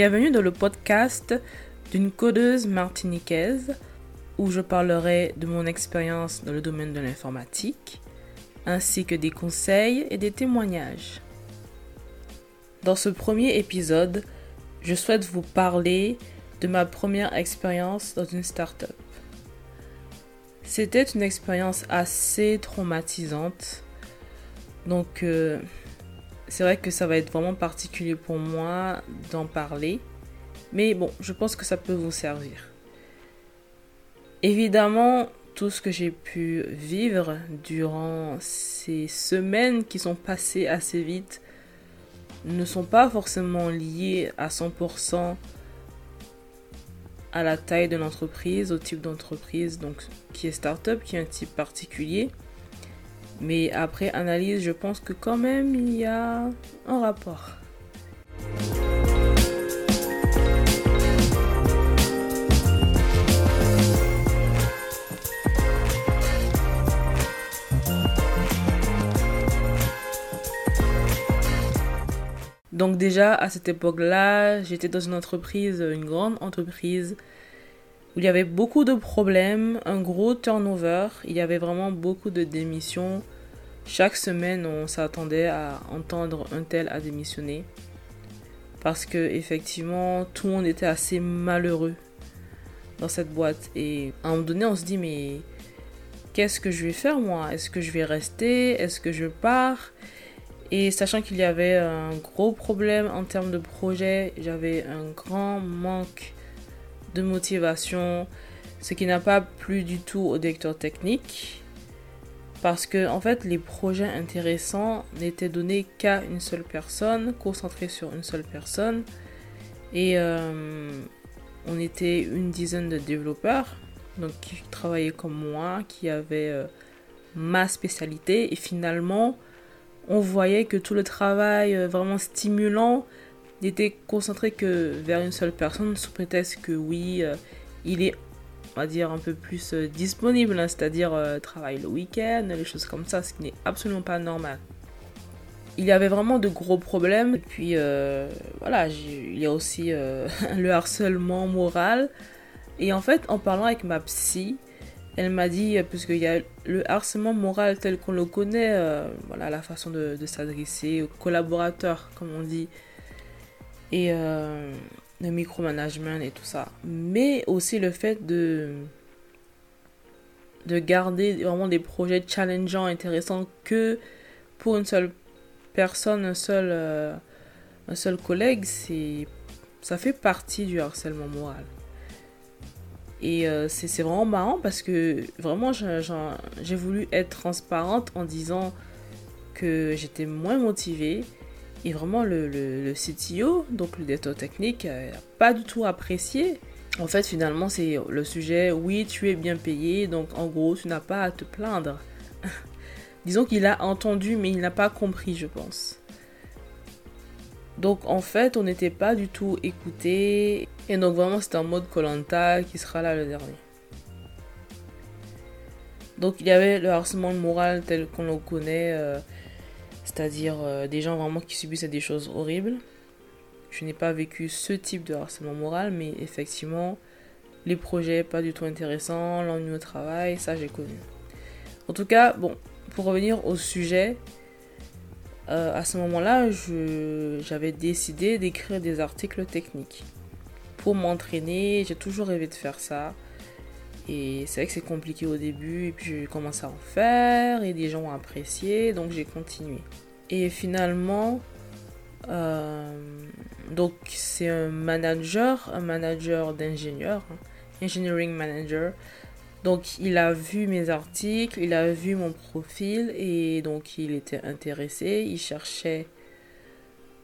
Bienvenue dans le podcast d'une codeuse martiniquaise où je parlerai de mon expérience dans le domaine de l'informatique ainsi que des conseils et des témoignages. Dans ce premier épisode, je souhaite vous parler de ma première expérience dans une start-up. C'était une expérience assez traumatisante. Donc, euh, c'est vrai que ça va être vraiment particulier pour moi d'en parler. Mais bon, je pense que ça peut vous servir. Évidemment, tout ce que j'ai pu vivre durant ces semaines qui sont passées assez vite ne sont pas forcément liés à 100% à la taille de l'entreprise, au type d'entreprise, donc qui est startup, qui est un type particulier. Mais après analyse, je pense que quand même il y a un rapport. Donc déjà à cette époque-là, j'étais dans une entreprise, une grande entreprise où il y avait beaucoup de problèmes, un gros turnover, il y avait vraiment beaucoup de démissions. Chaque semaine, on s'attendait à entendre un tel à démissionner. Parce que effectivement, tout le monde était assez malheureux dans cette boîte. Et à un moment donné, on se dit mais qu'est-ce que je vais faire moi? Est-ce que je vais rester? Est-ce que je pars? Et sachant qu'il y avait un gros problème en termes de projet, j'avais un grand manque de motivation, ce qui n'a pas plu du tout au directeur technique. Parce que, en fait, les projets intéressants n'étaient donnés qu'à une seule personne, concentrés sur une seule personne. Et euh, on était une dizaine de développeurs, donc qui travaillaient comme moi, qui avaient euh, ma spécialité. Et finalement, on voyait que tout le travail euh, vraiment stimulant n'était concentré que vers une seule personne sous prétexte que oui, euh, il est, on va dire, un peu plus euh, disponible, hein, c'est-à-dire travaille le week-end, les choses comme ça, ce qui n'est absolument pas normal. Il y avait vraiment de gros problèmes. Et puis voilà, il y a aussi le harcèlement moral. Et en fait, en parlant avec ma psy, elle m'a dit, euh, puisqu'il y a le harcèlement moral tel qu'on le connaît, euh, voilà, la façon de, s'adresser aux collaborateurs, comme on dit, et euh, le micromanagement et tout ça. Mais aussi le fait de, de garder vraiment des projets challengeants, intéressants, que pour une seule personne, un seul, un seul collègue, ça fait partie du harcèlement moral. Et euh, c'est vraiment marrant parce que vraiment, j'ai voulu être transparente en disant que j'étais moins motivée. Et vraiment, le, le, CTO, donc le directeur technique, n'a pas du tout apprécié. En fait, finalement, c'est le sujet, oui, tu es bien payé, donc en gros, tu n'as pas à te plaindre. Disons qu'il a entendu, mais il n'a pas compris, je pense. Donc en fait, on n'était pas du tout écouté. Et donc vraiment, c'était en mode Colanta qui sera là le dernier. Donc il y avait le harcèlement moral tel qu'on le connaît, euh, c'est-à-dire euh, des gens vraiment qui subissent des choses horribles. Je n'ai pas vécu ce type de harcèlement moral, mais effectivement, les projets pas du tout intéressants, l'ennui au travail, ça j'ai connu. En tout cas, bon, pour revenir au sujet, euh, à ce moment-là, j'avais décidé d'écrire des articles techniques pour m'entraîner. J'ai toujours rêvé de faire ça. Et c'est vrai que c'est compliqué au début. Et puis j'ai commencé à en faire et des gens ont apprécié. Donc j'ai continué. Et finalement, euh, donc c'est un manager, un manager d'ingénieur, hein, engineering manager donc il a vu mes articles, il a vu mon profil et donc il était intéressé. Il cherchait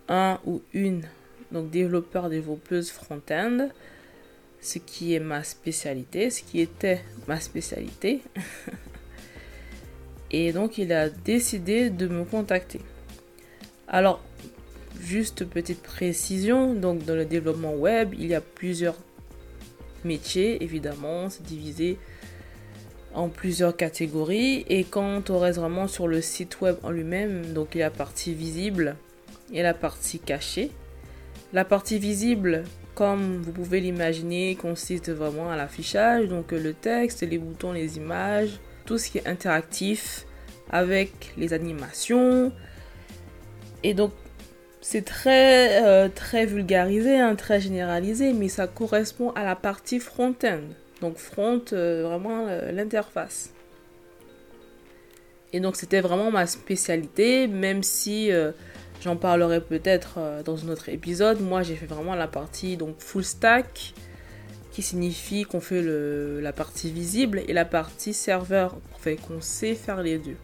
un ou une donc développeur développeuse front-end, ce qui est ma spécialité, ce qui était ma spécialité. et donc il a décidé de me contacter. Alors juste petite précision, donc dans le développement web, il y a plusieurs métiers évidemment, c'est divisé en plusieurs catégories. Et quand on reste vraiment sur le site web en lui-même, donc il y a la partie visible et la partie cachée. La partie visible, comme vous pouvez l'imaginer, consiste vraiment à l'affichage, donc le texte, les boutons, les images, tout ce qui est interactif avec les animations. Et donc c'est très, euh, très vulgarisé, hein, très généralisé, mais ça correspond à la partie front-end. Donc front, euh, vraiment euh, l'interface. Et donc c'était vraiment ma spécialité, même si j'en parlerai peut-être dans un autre épisode. Moi j'ai fait vraiment la partie donc full stack, qui signifie qu'on fait la partie visible et la partie serveur, fait qu'on sait faire les deux.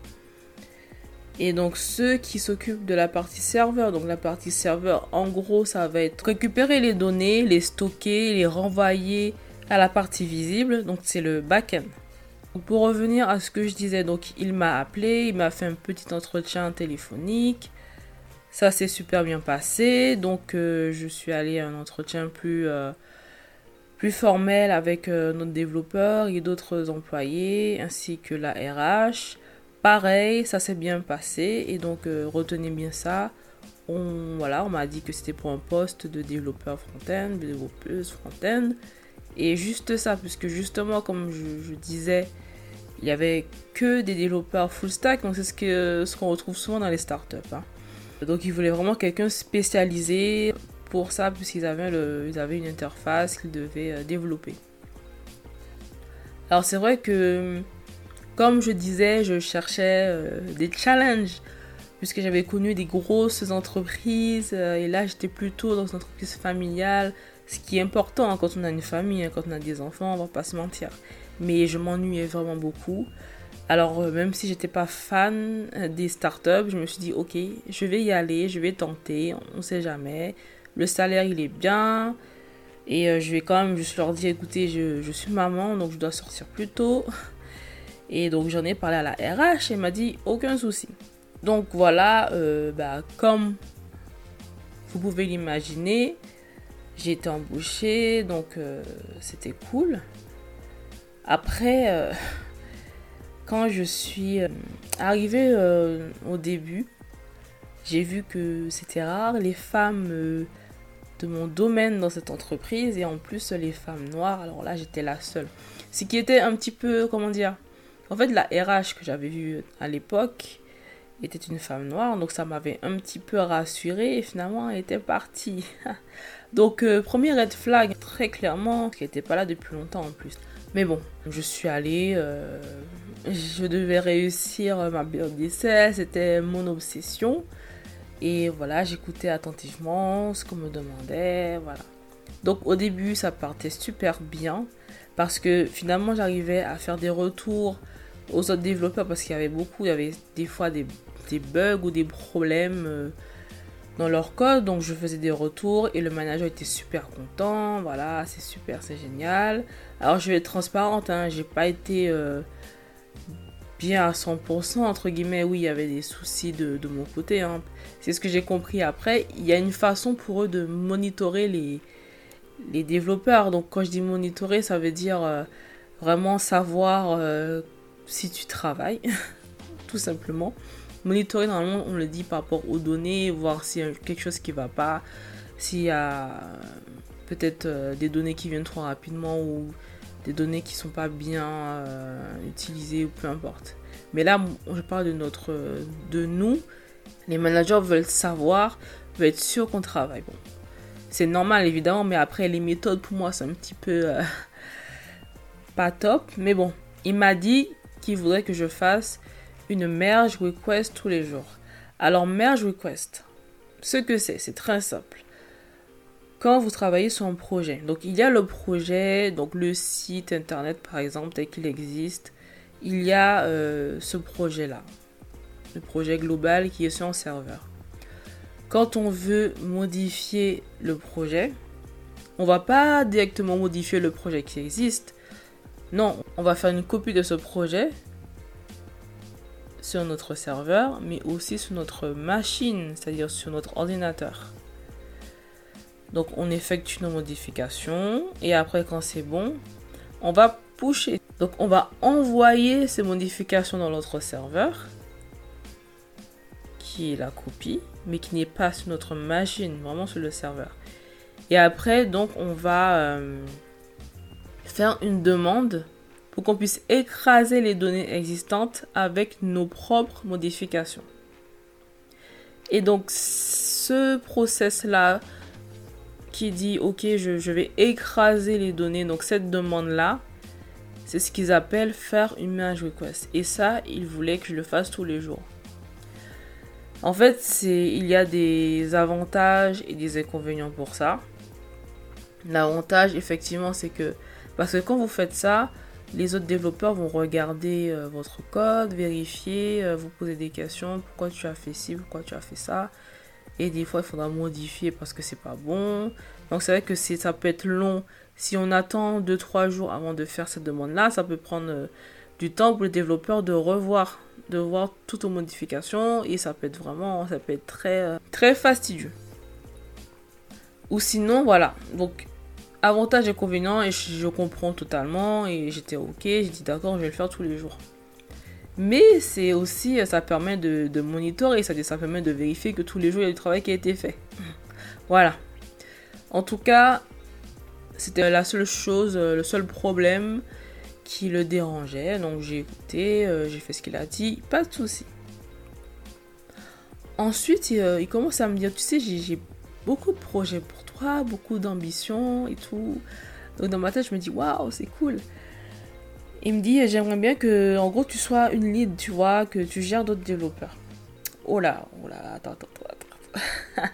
Et donc ceux qui s'occupent de la partie serveur, donc la partie serveur, en gros, ça va être récupérer les données, les stocker, les renvoyer à la partie visible. Donc c'est le back-end. Pour revenir à ce que je disais, donc il m'a appelé, il m'a fait un petit entretien téléphonique. Ça s'est super bien passé. Donc euh, je suis allée à un entretien plus, euh, plus formel avec euh, notre développeur et d'autres employés, ainsi que la RH. Pareil, ça s'est bien passé et donc euh, retenez bien ça. On, voilà, on m'a dit que c'était pour un poste de développeur front-end, développeuse front-end. Et juste ça, puisque justement, comme je, disais, il y avait que des développeurs full stack, donc c'est ce qu'on ce qu'on retrouve souvent dans les startups. Hein. Donc ils voulaient vraiment quelqu'un spécialisé pour ça, puisqu'ils avaient, le, ils avaient une interface qu'ils devaient euh, développer. Alors c'est vrai que comme je disais, je cherchais euh, des challenges puisque j'avais connu des grosses entreprises euh, et là j'étais plutôt dans une entreprise familiale, ce qui est important hein, quand on a une famille, hein, quand on a des enfants, on va pas se mentir. Mais je m'ennuyais vraiment beaucoup. Alors euh, même si j'étais pas fan des startups, je me suis dit ok, je vais y aller, je vais tenter, on ne sait jamais. Le salaire il est bien et je vais quand même juste leur dire écoutez, je, je suis maman donc je dois sortir plus tôt. Et donc j'en ai parlé à la RH et m'a dit aucun souci. Donc voilà, euh, bah, comme vous pouvez l'imaginer, j'ai été embauchée, donc euh, c'était cool. Après, euh, quand je suis arrivée au début, j'ai vu que c'était rare les femmes de mon domaine dans cette entreprise et en plus les femmes noires. Alors là, j'étais la seule. Ce qui était un petit peu, comment dire, en fait, la RH que j'avais vue à l'époque était une femme noire, donc ça m'avait un petit peu rassurée et finalement elle était partie. donc, euh, premier red flag, très clairement, qui n'était pas là depuis longtemps en plus. Mais bon, je suis allée, euh, je devais réussir ma d'essai, c'était mon obsession. Et voilà, j'écoutais attentivement ce qu'on me demandait, voilà. Donc au début, ça partait super bien parce que finalement, j'arrivais à faire des retours aux autres développeurs parce qu'il y avait beaucoup, il y avait des fois des, bugs ou des problèmes euh, dans leur code. Donc je faisais des retours et le manager était super content. Voilà, c'est super, c'est génial. Alors je vais être transparente, hein, j'ai pas été euh, bien à 100% entre guillemets. Oui, il y avait des soucis de, mon côté. Hein. C'est ce que j'ai compris après. Il y a une façon pour eux de monitorer les, les développeurs. Donc quand je dis monitorer, ça veut dire euh, vraiment savoir si tu travailles, tout simplement. Monitorer, normalement, on le dit par rapport aux données, voir s'il y a quelque chose qui va pas, s'il y a peut-être euh, des données qui viennent trop rapidement ou des données qui ne sont pas bien euh, utilisées ou peu importe. Mais là, je parle de notre, de nous. Les managers veulent savoir, veulent être sûrs qu'on travaille. Bon, c'est normal évidemment, mais après les méthodes pour moi c'est un petit peu euh, pas top. Mais bon, il m'a dit qui voudrait que je fasse une merge request tous les jours. Alors merge request, ce que c'est, c'est très simple. Quand vous travaillez sur un projet, donc il y a le projet, donc le site internet par exemple tel qu'il existe, il y a euh, ce projet-là, le projet global qui est sur un serveur. Quand on veut modifier le projet, on va pas directement modifier le projet qui existe, non, on va faire une copie de ce projet sur notre serveur, mais aussi sur notre machine, c'est-à-dire sur notre ordinateur. Donc on effectue nos modifications et après quand c'est bon, on va pusher. Donc on va envoyer ces modifications dans notre serveur qui est la copie, mais qui n'est pas sur notre machine, vraiment sur le serveur. Et après, donc, on va euh, faire une demande pour qu'on puisse écraser les données existantes avec nos propres modifications. Et donc, ce process-là qui dit, OK, je, vais écraser les données, donc cette demande-là, c'est ce qu'ils appellent faire une merge request. Et ça, ils voulaient que je le fasse tous les jours. En fait, il y a des avantages et des inconvénients pour ça. L'avantage, effectivement, c'est que parce que quand vous faites ça, les autres développeurs vont regarder euh, votre code, vérifier, euh, vous poser des questions, pourquoi tu as fait ci, pourquoi tu as fait ça? Et des fois, il faudra modifier parce que c'est pas bon. Donc c'est vrai que ça peut être long. Si on attend 2-3 jours avant de faire cette demande-là, ça peut prendre euh, du temps pour le développeur de revoir, de voir toutes aux modifications. Et ça peut être vraiment, ça peut être très, très fastidieux. Ou sinon, voilà. Donc avantage et inconvénient, et je, comprends totalement, et j'étais ok, j'ai dit d'accord, je vais le faire tous les jours. Mais c'est aussi, ça permet de, monitorer, ça, ça permet de vérifier que tous les jours il y a du travail qui a été fait. Voilà. En tout cas, c'était la seule chose, le seul problème qui le dérangeait. Donc j'ai écouté, euh, j'ai fait ce qu'il a dit, pas de souci. Ensuite, il, euh, commence à me dire, tu sais, j'ai beaucoup de projets pour beaucoup d'ambition et tout. Donc dans ma tête, je me dis, waouh, c'est cool. Il me dit, j'aimerais bien que, en gros, tu sois une lead, tu vois, que tu gères d'autres développeurs. Oh là, oh là, attends, attends, attends.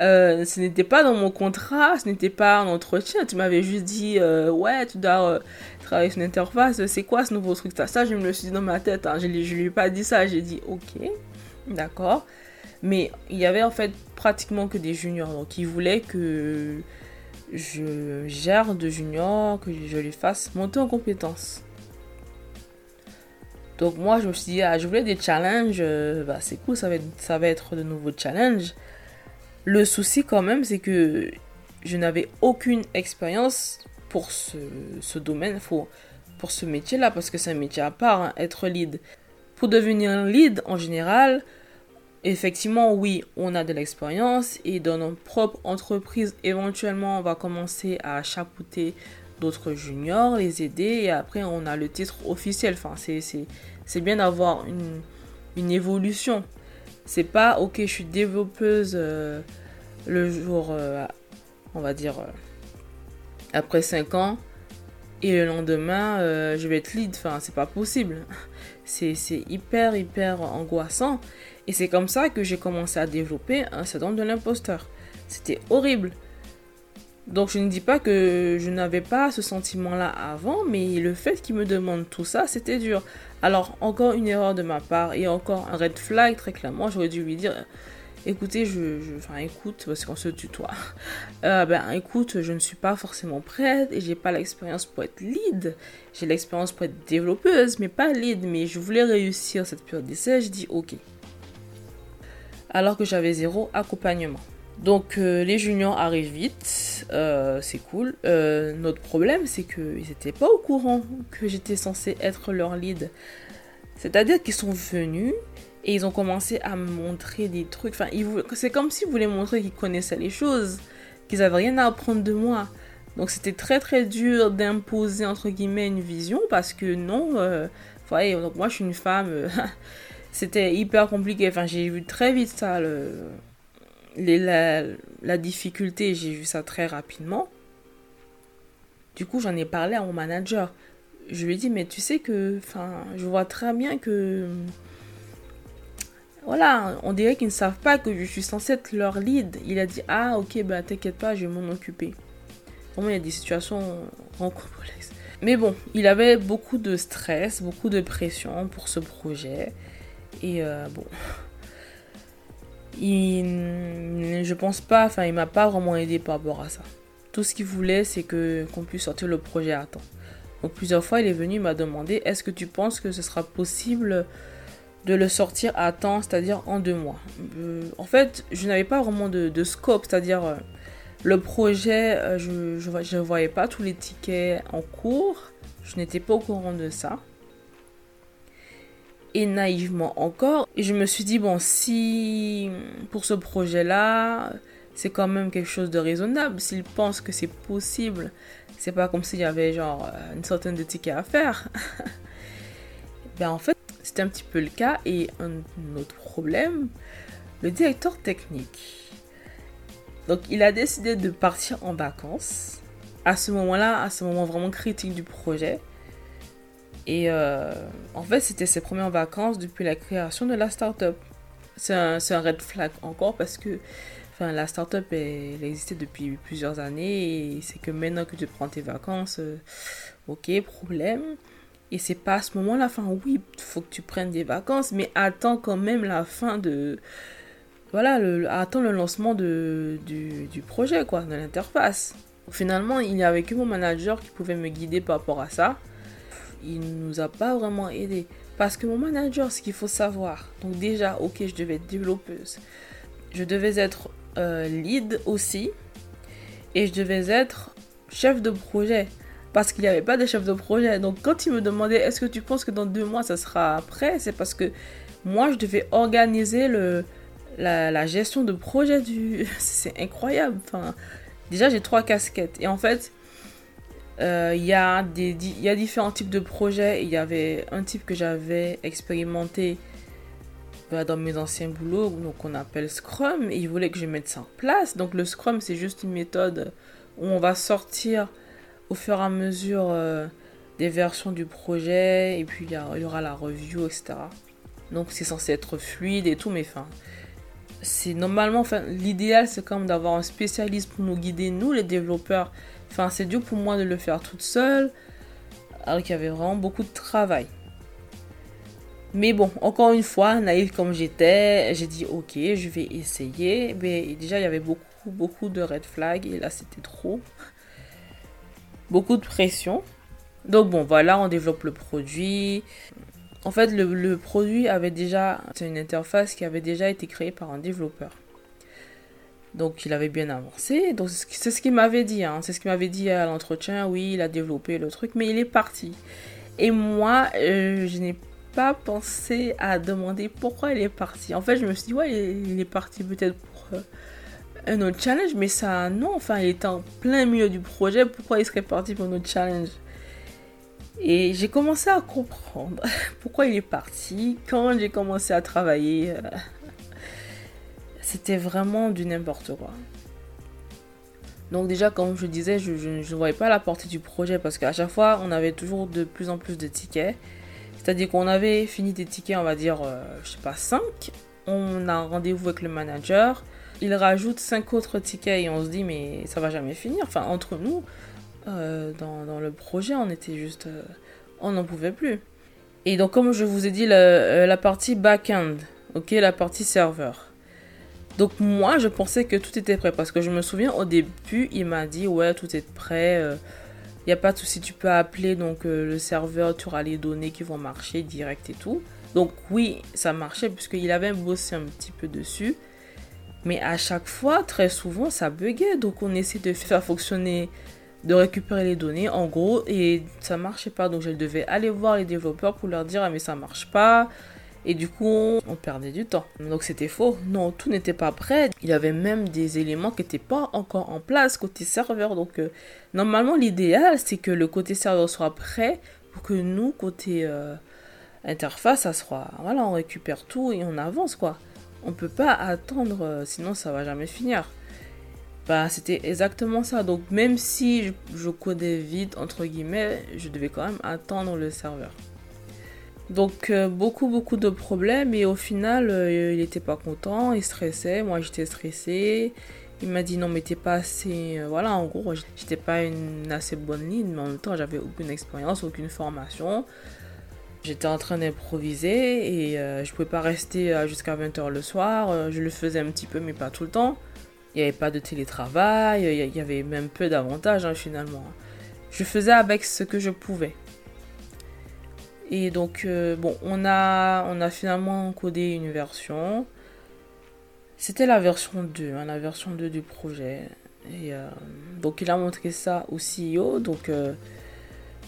euh, ce n'était pas dans mon contrat, ce n'était pas un entretien. Tu m'avais juste dit, euh, ouais, tu dois euh, travailler sur une interface. C'est quoi ce nouveau truc? Ça, je me le suis dit dans ma tête. Hein. Je ne lui ai pas dit ça. J'ai dit, ok, d'accord. Mais il y avait en fait pratiquement que des juniors. Donc ils voulaient que je gère de juniors, que je les fasse monter en compétences. Donc moi je me suis dit, ah, je voulais des challenges, euh, bah, c'est cool, ça va, être, ça va être de nouveaux challenges. Le souci quand même, c'est que je n'avais aucune expérience pour ce, domaine, pour, pour ce métier-là, parce que c'est un métier à part, hein, être lead. Pour devenir lead, en général, effectivement, oui, on a de l'expérience et dans notre propre entreprise, éventuellement, on va commencer à chapeauter d'autres juniors, les aider et après, on a le titre officiel. Enfin, c'est bien d'avoir une, une, évolution. C'est pas, ok, je suis développeuse euh, le jour, euh, on va dire, euh, après 5 ans et le lendemain, je vais être lead. Enfin, c'est pas possible. C'est hyper, hyper angoissant. Et c'est comme ça que j'ai commencé à développer un syndrome de l'imposteur. C'était horrible. Donc je ne dis pas que je n'avais pas ce sentiment-là avant, mais le fait qu'il me demande tout ça, c'était dur. Alors encore une erreur de ma part et encore un red flag très clairement, j'aurais dû lui dire écoutez, je, enfin écoute, parce qu'on se tutoie. Euh, ben écoute, je ne suis pas forcément prête et j'ai pas l'expérience pour être lead. J'ai l'expérience pour être développeuse, mais pas lead. Mais je voulais réussir cette période d'essai. Je dis ok alors que j'avais zéro accompagnement. Donc euh, les juniors arrivent vite, euh, c'est cool. Notre problème, c'est qu'ils n'étaient pas au courant que j'étais censée être leur lead. C'est-à-dire qu'ils sont venus et ils ont commencé à me montrer des trucs. Enfin, c'est comme s'ils voulaient montrer qu'ils connaissaient les choses, qu'ils n'avaient rien à apprendre de moi. Donc c'était très très dur d'imposer entre guillemets une vision parce que non, vous voyez, donc moi je suis une femme c'était hyper compliqué. Enfin, j'ai vu très vite ça, le, la difficulté, j'ai vu ça très rapidement. Du coup, j'en ai parlé à mon manager. Je lui ai dit, mais tu sais que, enfin, je vois très bien que, voilà, on dirait qu'ils ne savent pas que je suis censée être leur lead. Il a dit, ah, ok, bah t'inquiète pas, je vais m'en occuper. Vraiment, il y a des situations complexes. Mais bon, il avait beaucoup de stress, beaucoup de pression pour ce projet. Et euh, bon. Il, je pense pas, enfin, il m'a pas vraiment aidé par rapport à ça. Tout ce qu'il voulait, c'est que qu'on puisse sortir le projet à temps. Donc plusieurs fois, il est venu, m'a demandé est-ce que tu penses que ce sera possible de le sortir à temps, c'est-à-dire en deux mois euh, En fait, je n'avais pas vraiment de, scope, c'est-à-dire euh, le projet, je ne voyais pas tous les tickets en cours, je n'étais pas au courant de ça et naïvement encore. Et je me suis dit, bon, si pour ce projet-là, c'est quand même quelque chose de raisonnable. S'il pense que c'est possible, c'est pas comme s'il y avait genre euh, une centaine de tickets à faire. ben en fait, c'était un petit peu le cas. Et un autre problème, le directeur technique. Donc il a décidé de partir en vacances. À ce moment-là, à ce moment vraiment critique du projet. Et euh, en fait, c'était ses premières vacances depuis la création de la startup. C'est un, un, red flag encore parce que la startup, elle, elle existait depuis plusieurs années c'est que maintenant que tu prends tes vacances, euh, ok, problème. Et c'est pas à ce moment-là, enfin oui, faut que tu prennes des vacances, mais attends quand même la fin de... Voilà, le, attends le lancement de, du, du projet, quoi, de l'interface. Finalement, il n'y avait que mon manager qui pouvait me guider par rapport à ça il nous a pas vraiment aidé. Parce que mon manager, ce qu'il faut savoir, donc déjà, ok, je devais être développeuse, je devais être euh, lead aussi, et je devais être chef de projet. Parce qu'il n'y avait pas de chef de projet. Donc quand il me demandait, est-ce que tu penses que dans deux mois, ça sera prêt? C'est parce que moi, je devais organiser le, la, gestion de projet du... C'est incroyable. Enfin, déjà, j'ai trois casquettes. Et en fait, euh, il y, a des, y a différents types de projets. Il y avait un type que j'avais expérimenté dans mes anciens boulots, donc on appelle Scrum, et il voulait que je mette ça en place. Donc le Scrum, c'est juste une méthode où on va sortir au fur et à mesure euh, des versions du projet, et puis il y, aura la review, etc. Donc c'est censé être fluide et tout, mais enfin, c'est normalement, l'idéal c'est quand même d'avoir un spécialiste pour nous guider, nous les développeurs, Enfin, c'est dur pour moi de le faire toute seule, alors qu'il y avait vraiment beaucoup de travail. Mais bon, encore une fois, naïve comme j'étais, j'ai dit ok, je vais essayer. Mais déjà, il y avait beaucoup, beaucoup de red flags et là, c'était trop. Beaucoup de pression. Donc bon, voilà, on développe le produit. En fait, le, produit avait déjà, c'est une interface qui avait déjà été créée par un développeur. Donc il avait bien avancé. Donc c'est ce qu'il m'avait dit. Hein. C'est ce qu'il m'avait dit à l'entretien. Oui, il a développé le truc, mais il est parti. Et moi, euh, je n'ai pas pensé à demander pourquoi il est parti. En fait, je me suis dit, ouais, il est parti peut-être pour euh, un autre challenge, mais ça, non. Enfin, il était en plein milieu du projet. Pourquoi il serait parti pour un autre challenge? Et j'ai commencé à comprendre pourquoi il est parti quand j'ai commencé à travailler euh, c'était vraiment du n'importe quoi. Donc déjà, comme je disais, je ne voyais pas la portée du projet parce qu'à chaque fois, on avait toujours de plus en plus de tickets. C'est-à-dire qu'on avait fini des tickets, on va dire, euh, je sais pas, 5. On a un rendez-vous avec le manager. Il rajoute 5 autres tickets et on se dit, mais ça va jamais finir. Enfin, entre nous, euh, dans, le projet, on était juste... Euh, on n'en pouvait plus. Et donc, comme je vous ai dit, la, la partie back-end, ok, la partie serveur. Donc moi, je pensais que tout était prêt parce que je me souviens au début, il m'a dit ouais, tout est prêt. Euh, n'y a pas de souci, tu peux appeler donc euh, le serveur, tu auras les données qui vont marcher direct et tout. Donc oui, ça marchait puisqu'il avait bossé un petit peu dessus. Mais à chaque fois, très souvent, ça buguait. Donc on essaie de faire fonctionner, de récupérer les données en gros et ça marchait pas. Donc je devais aller voir les développeurs pour leur dire ah mais ça marche pas. Et du coup, on, perdait du temps. Donc c'était faux. Non, tout n'était pas prêt. Il y avait même des éléments qui n'étaient pas encore en place côté serveur. Donc euh, normalement, l'idéal, c'est que le côté serveur soit prêt pour que nous, côté euh, interface, ça soit... Voilà, on récupère tout et on avance, quoi. On peut pas attendre, euh, sinon ça va jamais finir. Bah, c'était exactement ça. Donc même si je, je codais vite, entre guillemets, je devais quand même attendre le serveur. Donc euh, beaucoup beaucoup de problèmes et au final euh, il n'était pas content, il stressait, moi j'étais stressée. Il m'a dit non mais t'es pas assez... Euh, voilà en gros j'étais pas une assez bonne ligne mais en même temps j'avais aucune expérience, aucune formation. J'étais en train d'improviser et je pouvais pas rester jusqu'à 20h le soir. je le faisais un petit peu mais pas tout le temps. Il n'y avait pas de télétravail, il y avait même peu d'avantages hein, finalement. Je faisais avec ce que je pouvais. Et donc, euh, bon, on a, on a finalement codé une version. C'était la version 2, hein, la version 2 du projet. Et euh, donc, il a montré ça au CEO, donc euh,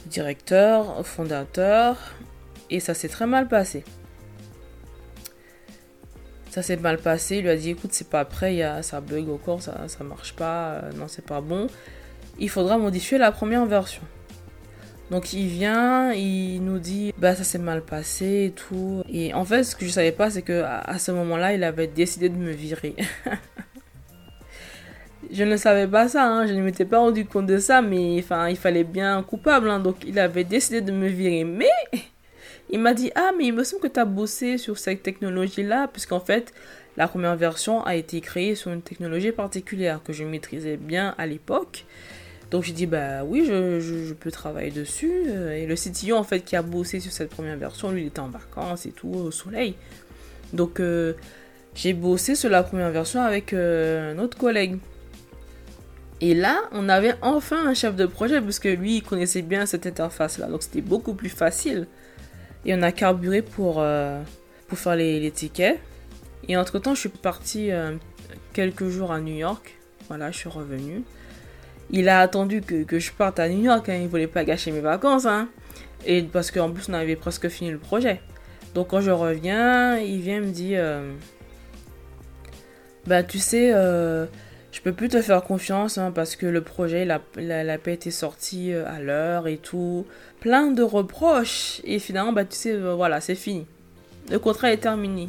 directeur, fondateur. Et ça s'est très mal passé. Ça s'est mal passé. Il lui a dit écoute, c'est pas prêt, y a, ça bug encore, ça, ça marche pas, non, c'est pas bon. Il faudra modifier la première version. Donc il vient, il nous dit bah ça s'est mal passé et tout. Et en fait, ce que je savais pas, c'est que à, ce moment-là, il avait décidé de me virer. je ne savais pas ça, hein. je ne m'étais pas rendu compte de ça, mais il fallait bien un coupable, hein. donc il avait décidé de me virer. Mais il m'a dit ah mais il me semble que tu as bossé sur cette technologie-là, puisqu'en fait la première version a été créée sur une technologie particulière que je maîtrisais bien à l'époque. Donc j'ai dit bah oui, je, peux travailler dessus. Euh, et le CTO en fait qui a bossé sur cette première version, lui il était en vacances et tout, au soleil. Donc euh, j'ai bossé sur la première version avec euh, un autre collègue. Et là, on avait enfin un chef de projet parce que lui, il connaissait bien cette interface-là. Donc c'était beaucoup plus facile. Et on a carburé pour, pour faire les, les, tickets. Et entre-temps, je suis partie quelques jours à New York. Voilà, je suis revenue. Il a attendu que, je parte à New York, hein. il voulait pas gâcher mes vacances, hein. Et parce qu'en plus, on avait presque fini le projet. Donc quand je reviens, il vient me dire euh, Bah, tu sais, euh, je peux plus te faire confiance hein, parce que le projet, il n'a pas été sorti euh, à l'heure et tout. Plein de reproches. Et finalement, bah, tu sais, voilà, c'est fini. Le contrat est terminé.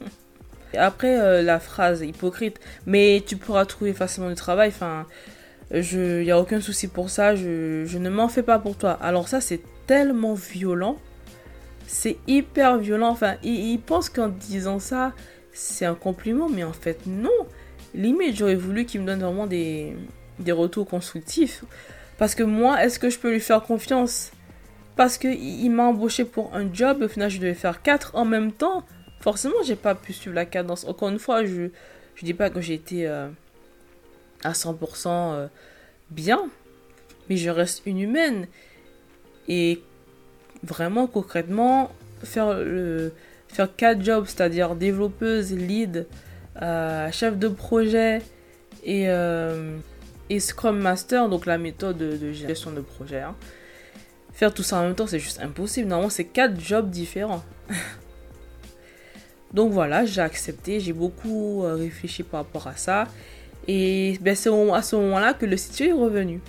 Après, la phrase hypocrite, mais tu pourras trouver facilement du travail. Enfin, il n'y a aucun souci pour ça, je, ne m'en fais pas pour toi. Alors ça, c'est tellement violent. C'est hyper violent. Enfin, il, pense qu'en disant ça, c'est un compliment, mais en fait, non. Limite, j'aurais voulu qu'il me donne vraiment des, des retours constructifs. Parce que moi, est-ce que je peux lui faire confiance? Parce qu'il il, m'a embauché pour un job, au final, je devais faire quatre en même temps. Forcément, j'ai pas pu suivre la cadence. Encore une fois, je ne dis pas que j'ai été... Euh, à 100% euh, bien, mais je reste une humaine. Et vraiment concrètement, faire, le, faire quatre jobs, c'est-à-dire développeuse, lead, euh, chef de projet et, euh, et Scrum Master, donc la méthode de, gestion de projet. Hein. Faire tout ça en même temps, c'est juste impossible. Normalement, c'est quatre jobs différents. donc voilà, j'ai accepté, j'ai beaucoup réfléchi par rapport à ça. Et ben, c'est à ce moment-là que le CTO est revenu.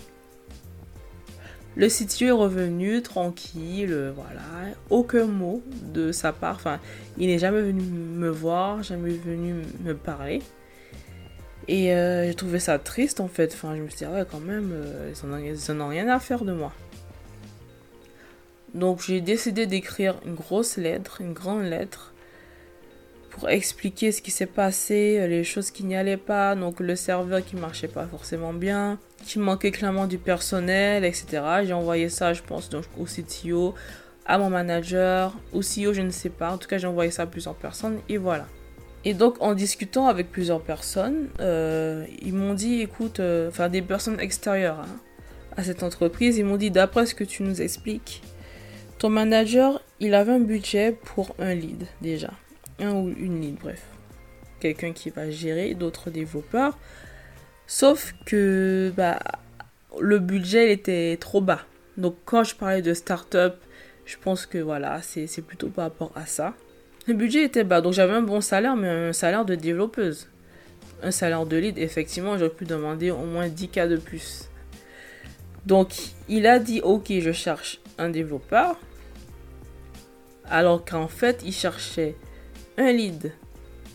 Le CTO est revenu tranquille, voilà, aucun mot de sa part. Enfin, il n'est jamais venu me voir, jamais venu me parler. Et euh, j'ai trouvé ça triste en fait. Enfin, je me suis dit, ouais, quand même, euh, ils rien à faire de moi. Donc j'ai décidé d'écrire une grosse lettre, une grande lettre, pour expliquer ce qui s'est passé, euh, les choses qui n'y allaient pas, donc le serveur qui marchait pas forcément bien, qui manquait clairement du personnel, etc. J'ai envoyé ça, je pense, donc au CTO, à mon manager, au CEO, je ne sais pas. En tout cas, j'ai envoyé ça à plusieurs personnes et voilà. Et donc, en discutant avec plusieurs personnes, euh, ils m'ont dit, écoute, euh, enfin des personnes extérieures hein, à cette entreprise, ils m'ont dit, d'après ce que tu nous expliques, ton manager, il avait un budget pour un lead déjà un ou une ligne, bref. Quelqu'un qui va gérer d'autres développeurs. Sauf que bah, le budget était trop bas. Donc quand je parlais de start-up, je pense que voilà, c'est plutôt par rapport à ça. Le budget était bas, donc j'avais un bon salaire, mais un salaire de développeuse. Un salaire de lead, effectivement, j'aurais pu demander au moins 10K de plus. Donc il a dit, ok, je cherche un développeur. Alors qu'en fait, il cherchait un lead.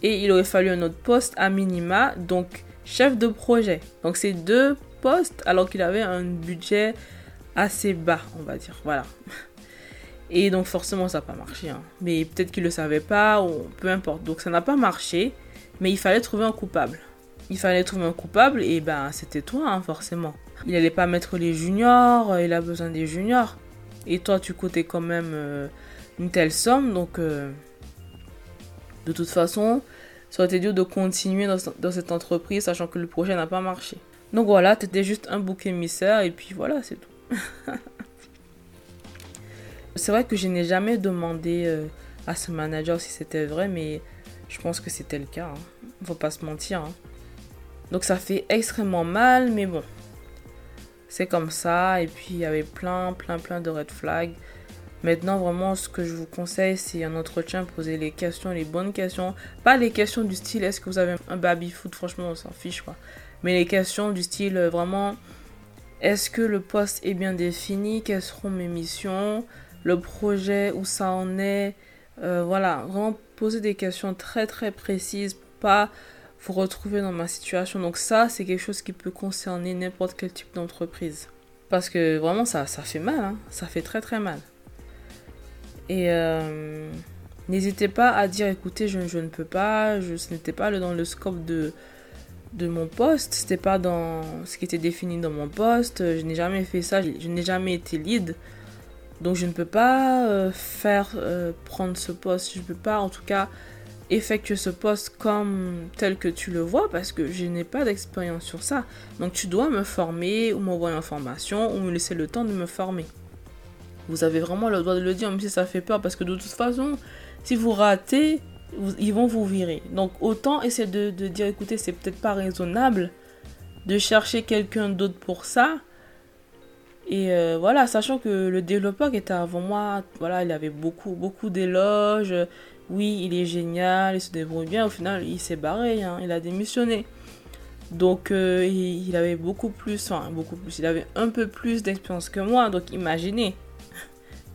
Et il aurait fallu un autre poste à minima, donc chef de projet. Donc c'est deux postes alors qu'il avait un budget assez bas, on va dire. Voilà. Et donc forcément ça n'a pas marché. Hein. Mais peut-être qu'il ne le savait pas, ou peu importe. Donc ça n'a pas marché, mais il fallait trouver un coupable. Il fallait trouver un coupable et ben c'était toi hein, forcément. Il n'allait pas mettre les juniors, il a besoin des juniors. Et toi tu coûtais quand même euh, une telle somme, donc... Euh, de toute façon, ça aurait été dur de continuer dans, cette entreprise sachant que le projet n'a pas marché. Donc voilà, t'étais juste un bouc émissaire et puis voilà, c'est tout. c'est vrai que je n'ai jamais demandé euh, à ce manager si c'était vrai, mais je pense que c'était le cas. Hein. Faut pas se mentir. Hein. Donc ça fait extrêmement mal, mais bon. C'est comme ça. Et puis il y avait plein, plein, plein de red flags. Maintenant, vraiment, ce que je vous conseille, c'est un entretien, poser les questions, les bonnes questions. Pas les questions du style est-ce que vous avez un baby-foot Franchement, on s'en fiche, quoi. Mais les questions du style euh, vraiment est-ce que le poste est bien défini? Quelles seront mes missions? Le projet, où ça en est? Euh, Voilà, vraiment poser des questions très très précises pas vous retrouver dans ma situation. Donc ça, c'est quelque chose qui peut concerner n'importe quel type d'entreprise. Parce que vraiment, ça, ça fait mal. Hein. Ça fait très très mal. Et euh, n'hésitez pas à dire, écoutez, je, ne peux pas, ce n'était pas dans le scope de, de mon poste, c'était pas dans ce qui était défini dans mon poste, je n'ai jamais fait ça, je, n'ai jamais été lead. Donc je ne peux pas euh, faire euh, prendre ce poste, je ne peux pas en tout cas effectuer ce poste comme tel que tu le vois parce que je n'ai pas d'expérience sur ça. Donc tu dois me former ou m'envoyer une formation ou me laisser le temps de me former. Vous avez vraiment le droit de le dire, même si ça fait peur, parce que de toute façon, si vous ratez, ils vont vous virer. Donc autant essayer de, dire, écoutez, c'est peut-être pas raisonnable de chercher quelqu'un d'autre pour ça. Et euh, voilà, sachant que le développeur qui était avant moi, voilà, il avait beaucoup, beaucoup d'éloges. Oui, il est génial, il se débrouille bien. Au final, il s'est barré, hein, il a démissionné. Donc, euh, il, avait beaucoup plus, enfin, beaucoup plus, il avait un peu plus d'expérience que moi. Donc, imaginez,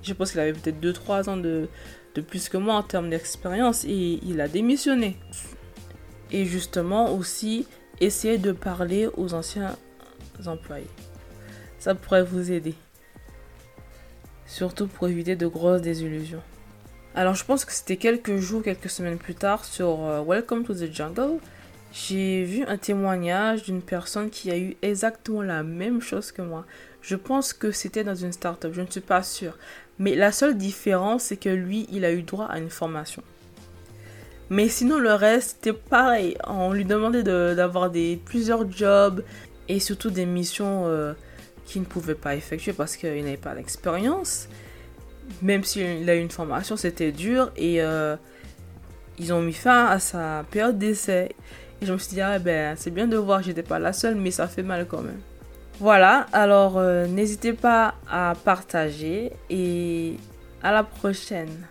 je pense qu'il avait peut-être 2-3 ans de, plus que moi en termes d'expérience et il a démissionné. Et justement aussi, essayer de parler aux anciens employés. Ça pourrait vous aider. Surtout pour éviter de grosses désillusions. Alors je pense que c'était quelques jours, quelques semaines plus tard sur euh, Welcome to the Jungle. J'ai vu un témoignage d'une personne qui a eu exactement la même chose que moi. Je pense que c'était dans une start-up, je ne suis pas sûre. Mais la seule différence, c'est que lui, il a eu droit à une formation. Mais sinon, le reste, c'était pareil. On lui demandait d'avoir plusieurs jobs et surtout des missions euh, qu'il ne pouvait pas effectuer parce qu'il n'avait pas d'expérience. Même s'il a eu une formation, c'était dur et euh, ils ont mis fin à sa période d'essai. Et je me suis dit, ah ben, c'est bien de voir, j'étais pas la seule, mais ça fait mal quand même. Voilà, alors euh, n'hésitez pas à partager et à la prochaine.